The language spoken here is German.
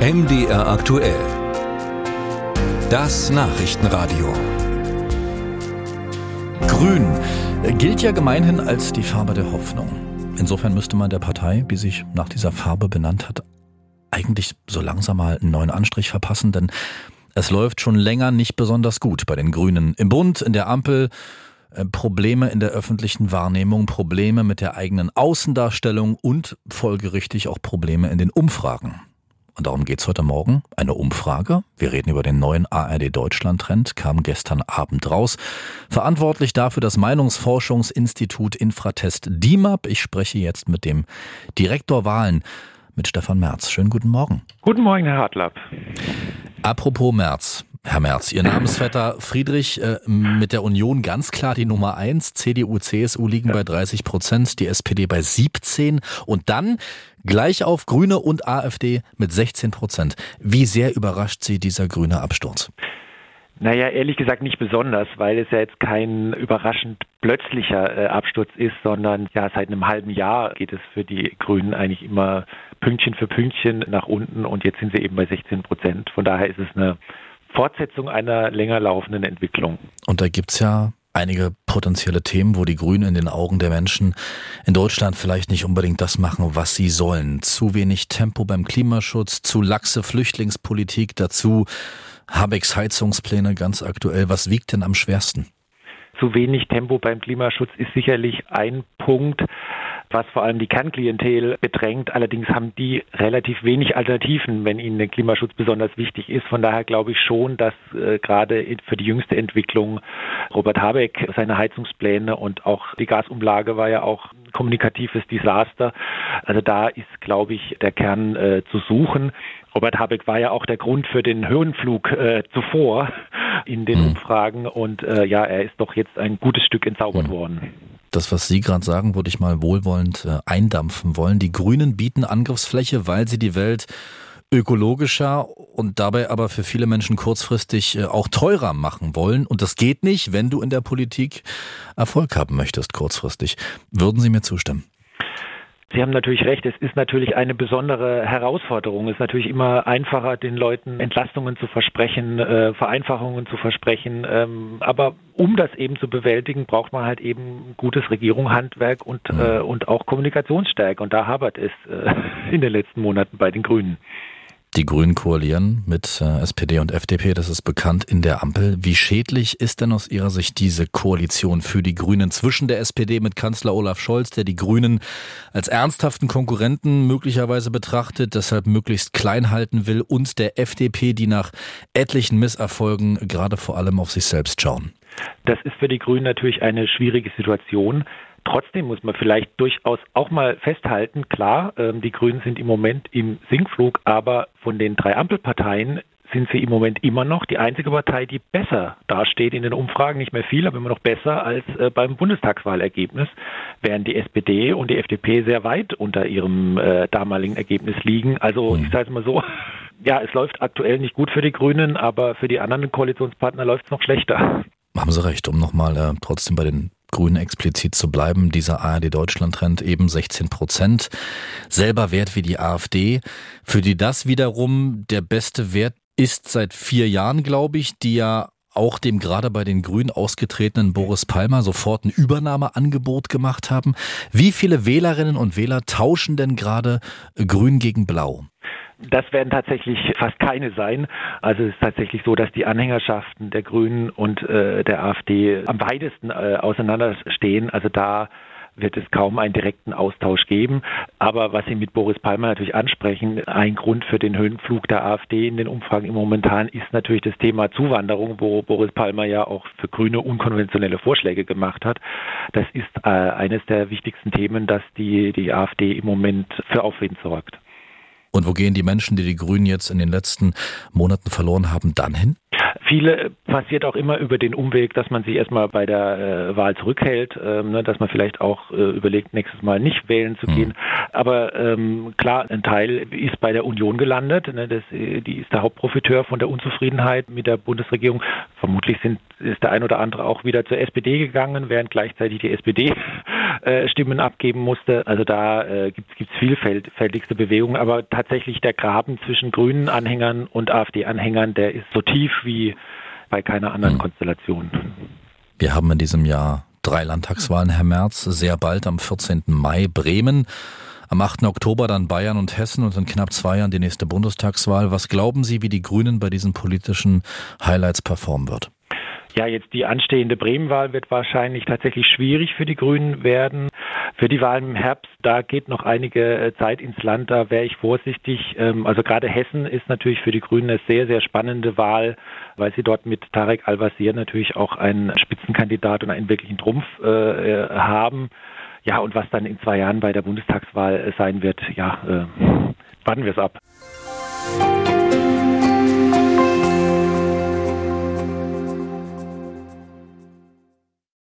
MDR aktuell. Das Nachrichtenradio. Grün gilt ja gemeinhin als die Farbe der Hoffnung. Insofern müsste man der Partei, die sich nach dieser Farbe benannt hat, eigentlich so langsam mal einen neuen Anstrich verpassen, denn es läuft schon länger nicht besonders gut bei den Grünen. Im Bund, in der Ampel, äh, Probleme in der öffentlichen Wahrnehmung, Probleme mit der eigenen Außendarstellung und folgerichtig auch Probleme in den Umfragen. Und darum geht's heute Morgen. Eine Umfrage. Wir reden über den neuen ARD Deutschland Trend, kam gestern Abend raus. Verantwortlich dafür das Meinungsforschungsinstitut Infratest DIMAP. Ich spreche jetzt mit dem Direktor Wahlen, mit Stefan Merz. Schönen guten Morgen. Guten Morgen, Herr Hartlapp. Apropos Merz. Herr Merz, Ihr Namensvetter Friedrich äh, mit der Union ganz klar die Nummer eins. CDU, CSU liegen bei 30 Prozent, die SPD bei 17 und dann gleich auf Grüne und AfD mit 16 Prozent. Wie sehr überrascht Sie dieser grüne Absturz? Naja, ehrlich gesagt nicht besonders, weil es ja jetzt kein überraschend plötzlicher äh, Absturz ist, sondern ja seit einem halben Jahr geht es für die Grünen eigentlich immer Pünktchen für Pünktchen nach unten und jetzt sind sie eben bei 16 Prozent. Von daher ist es eine Fortsetzung einer länger laufenden Entwicklung. Und da gibt's ja einige potenzielle Themen, wo die Grünen in den Augen der Menschen in Deutschland vielleicht nicht unbedingt das machen, was sie sollen. Zu wenig Tempo beim Klimaschutz, zu laxe Flüchtlingspolitik, dazu Habecks Heizungspläne ganz aktuell. Was wiegt denn am schwersten? Zu wenig Tempo beim Klimaschutz ist sicherlich ein Punkt was vor allem die Kernklientel bedrängt. Allerdings haben die relativ wenig Alternativen, wenn ihnen der Klimaschutz besonders wichtig ist. Von daher glaube ich schon, dass äh, gerade für die jüngste Entwicklung Robert Habeck seine Heizungspläne und auch die Gasumlage war ja auch ein kommunikatives Desaster. Also da ist, glaube ich, der Kern äh, zu suchen. Robert Habeck war ja auch der Grund für den Höhenflug äh, zuvor in den mhm. Umfragen und äh, ja, er ist doch jetzt ein gutes Stück entzaubert mhm. worden. Das, was Sie gerade sagen, würde ich mal wohlwollend äh, eindampfen wollen. Die Grünen bieten Angriffsfläche, weil sie die Welt ökologischer und dabei aber für viele Menschen kurzfristig äh, auch teurer machen wollen. Und das geht nicht, wenn du in der Politik Erfolg haben möchtest, kurzfristig. Würden Sie mir zustimmen? Sie haben natürlich recht, es ist natürlich eine besondere Herausforderung. Es ist natürlich immer einfacher, den Leuten Entlastungen zu versprechen, äh, Vereinfachungen zu versprechen. Ähm, aber um das eben zu bewältigen, braucht man halt eben gutes Regierungshandwerk und, mhm. äh, und auch Kommunikationsstärke. Und da habert es äh, in den letzten Monaten bei den Grünen. Die Grünen koalieren mit äh, SPD und FDP, das ist bekannt in der Ampel. Wie schädlich ist denn aus Ihrer Sicht diese Koalition für die Grünen zwischen der SPD mit Kanzler Olaf Scholz, der die Grünen als ernsthaften Konkurrenten möglicherweise betrachtet, deshalb möglichst klein halten will, und der FDP, die nach etlichen Misserfolgen gerade vor allem auf sich selbst schauen? Das ist für die Grünen natürlich eine schwierige Situation. Trotzdem muss man vielleicht durchaus auch mal festhalten, klar, ähm, die Grünen sind im Moment im Sinkflug, aber von den drei Ampelparteien sind sie im Moment immer noch die einzige Partei, die besser dasteht in den Umfragen, nicht mehr viel, aber immer noch besser als äh, beim Bundestagswahlergebnis, während die SPD und die FDP sehr weit unter ihrem äh, damaligen Ergebnis liegen. Also mhm. ich sage es mal so, ja, es läuft aktuell nicht gut für die Grünen, aber für die anderen Koalitionspartner läuft es noch schlechter. Haben Sie recht, um nochmal äh, trotzdem bei den Grünen explizit zu bleiben, dieser ARD-Deutschland-Trend eben 16 Prozent. Selber Wert wie die AfD, für die das wiederum der beste Wert ist seit vier Jahren, glaube ich, die ja auch dem gerade bei den Grünen ausgetretenen Boris Palmer sofort ein Übernahmeangebot gemacht haben. Wie viele Wählerinnen und Wähler tauschen denn gerade Grün gegen Blau? Das werden tatsächlich fast keine sein. Also es ist tatsächlich so, dass die Anhängerschaften der Grünen und äh, der AfD am weitesten äh, auseinanderstehen. Also da wird es kaum einen direkten Austausch geben. Aber was Sie mit Boris Palmer natürlich ansprechen, ein Grund für den Höhenflug der AfD in den Umfragen im Momentan ist natürlich das Thema Zuwanderung, wo Boris Palmer ja auch für Grüne unkonventionelle Vorschläge gemacht hat. Das ist äh, eines der wichtigsten Themen, dass die, die AfD im Moment für Aufwind sorgt. Und wo gehen die Menschen, die die Grünen jetzt in den letzten Monaten verloren haben, dann hin? Viele passiert auch immer über den Umweg, dass man sich erstmal bei der äh, Wahl zurückhält, ähm, ne, dass man vielleicht auch äh, überlegt, nächstes Mal nicht wählen zu hm. gehen. Mhm. Aber ähm, klar, ein Teil ist bei der Union gelandet. Ne, das, äh, die ist der Hauptprofiteur von der Unzufriedenheit mit der Bundesregierung. Vermutlich sind, ist der ein oder andere auch wieder zur SPD gegangen, während gleichzeitig die SPD äh, Stimmen abgeben musste. Also da äh, gibt es vielfältigste Bewegungen, aber tatsächlich der Graben zwischen grünen Anhängern und AfD-Anhängern, der ist so tief wie bei keiner anderen hm. Konstellation. Wir haben in diesem Jahr drei Landtagswahlen, Herr Merz, sehr bald am 14. Mai Bremen. Am 8. Oktober dann Bayern und Hessen und in knapp zwei Jahren die nächste Bundestagswahl. Was glauben Sie, wie die Grünen bei diesen politischen Highlights performen wird? Ja, jetzt die anstehende Bremenwahl wird wahrscheinlich tatsächlich schwierig für die Grünen werden. Für die Wahlen im Herbst, da geht noch einige äh, Zeit ins Land, da wäre ich vorsichtig. Ähm, also gerade Hessen ist natürlich für die Grünen eine sehr, sehr spannende Wahl, weil sie dort mit Tarek Al-Wazir natürlich auch einen Spitzenkandidat und einen wirklichen Trumpf äh, äh, haben. Ja, und was dann in zwei Jahren bei der Bundestagswahl sein wird, ja, äh, warten wir es ab.